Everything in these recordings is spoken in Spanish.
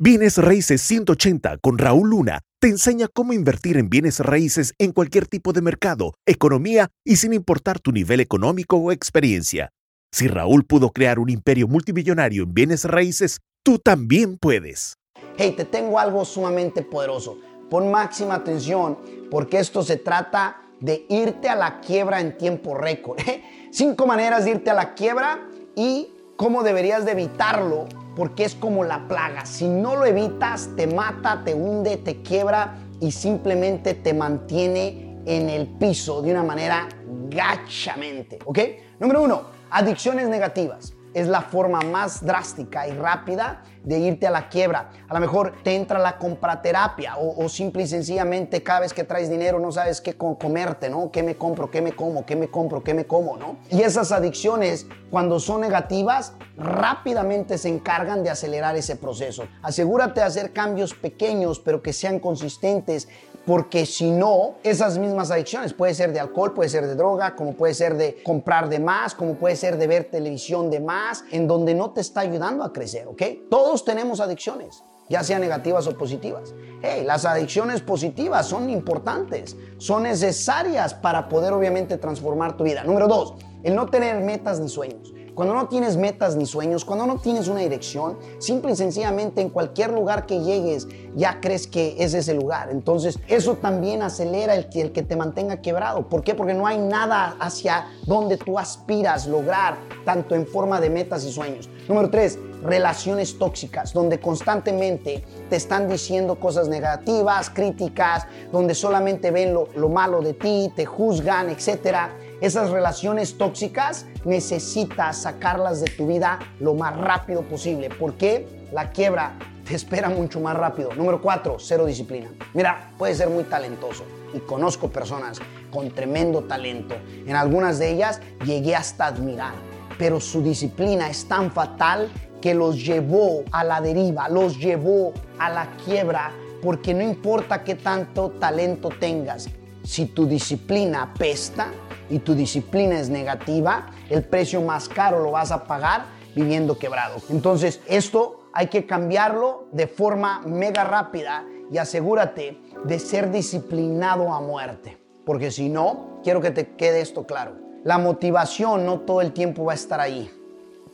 Bienes Raíces 180 con Raúl Luna te enseña cómo invertir en bienes raíces en cualquier tipo de mercado, economía y sin importar tu nivel económico o experiencia. Si Raúl pudo crear un imperio multimillonario en bienes raíces, tú también puedes. Hey, te tengo algo sumamente poderoso. Pon máxima atención porque esto se trata de irte a la quiebra en tiempo récord. Cinco maneras de irte a la quiebra y cómo deberías de evitarlo porque es como la plaga. Si no lo evitas, te mata, te hunde, te quiebra y simplemente te mantiene en el piso de una manera gachamente. ¿Ok? Número uno, adicciones negativas es la forma más drástica y rápida de irte a la quiebra. A lo mejor te entra la compraterapia o, o simple y sencillamente cada vez que traes dinero no sabes qué comerte, ¿no? ¿Qué me compro? ¿Qué me como? ¿Qué me compro? ¿Qué me como? ¿no? Y esas adicciones, cuando son negativas, rápidamente se encargan de acelerar ese proceso. Asegúrate de hacer cambios pequeños, pero que sean consistentes porque si no, esas mismas adicciones, puede ser de alcohol, puede ser de droga, como puede ser de comprar de más, como puede ser de ver televisión de más, en donde no te está ayudando a crecer, ¿ok? Todos tenemos adicciones ya sean negativas o positivas. Hey, las adicciones positivas son importantes, son necesarias para poder obviamente transformar tu vida. Número dos, el no tener metas ni sueños. Cuando no tienes metas ni sueños, cuando no tienes una dirección, simple y sencillamente en cualquier lugar que llegues ya crees que es ese lugar. Entonces eso también acelera el que, te mantenga quebrado. ¿Por qué? Porque no hay nada hacia donde tú aspiras lograr, tanto en forma de metas y sueños. Número tres, relaciones tóxicas, donde constantemente te están diciendo cosas negativas, críticas, donde solamente ven lo, lo malo de ti, te juzgan, etcétera esas relaciones tóxicas necesitas sacarlas de tu vida lo más rápido posible. porque La quiebra te espera mucho más rápido. Número cuatro, cero disciplina. Mira, puedes ser muy talentoso y conozco personas con tremendo talento. En algunas de ellas llegué hasta admirar, pero su disciplina es tan fatal que los llevó a la deriva, los llevó a la quiebra, porque no importa qué tanto talento tengas, si tu disciplina pesta, y tu disciplina es negativa, el precio más caro lo vas a pagar viviendo quebrado. Entonces, esto hay que cambiarlo de forma mega rápida y asegúrate de ser disciplinado a muerte. Porque si no, quiero que te quede esto claro. La motivación no todo el tiempo va a estar ahí.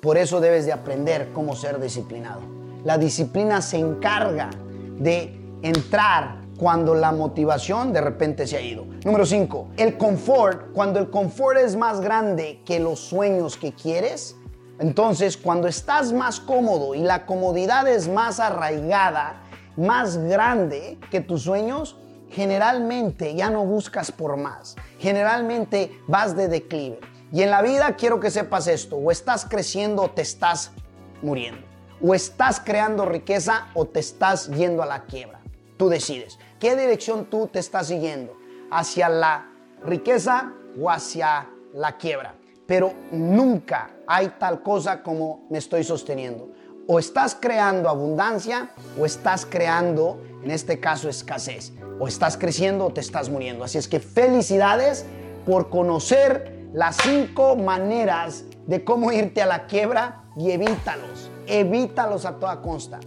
Por eso debes de aprender cómo ser disciplinado. La disciplina se encarga de entrar cuando la motivación de repente se ha ido. Número 5, el confort. Cuando el confort es más grande que los sueños que quieres, entonces cuando estás más cómodo y la comodidad es más arraigada, más grande que tus sueños, generalmente ya no buscas por más. Generalmente vas de declive. Y en la vida quiero que sepas esto, o estás creciendo o te estás muriendo. O estás creando riqueza o te estás yendo a la quiebra. Tú decides. ¿Qué dirección tú te estás siguiendo? ¿Hacia la riqueza o hacia la quiebra? Pero nunca hay tal cosa como me estoy sosteniendo. O estás creando abundancia o estás creando, en este caso, escasez. O estás creciendo o te estás muriendo. Así es que felicidades por conocer las cinco maneras de cómo irte a la quiebra y evítalos. Evítalos a toda costa.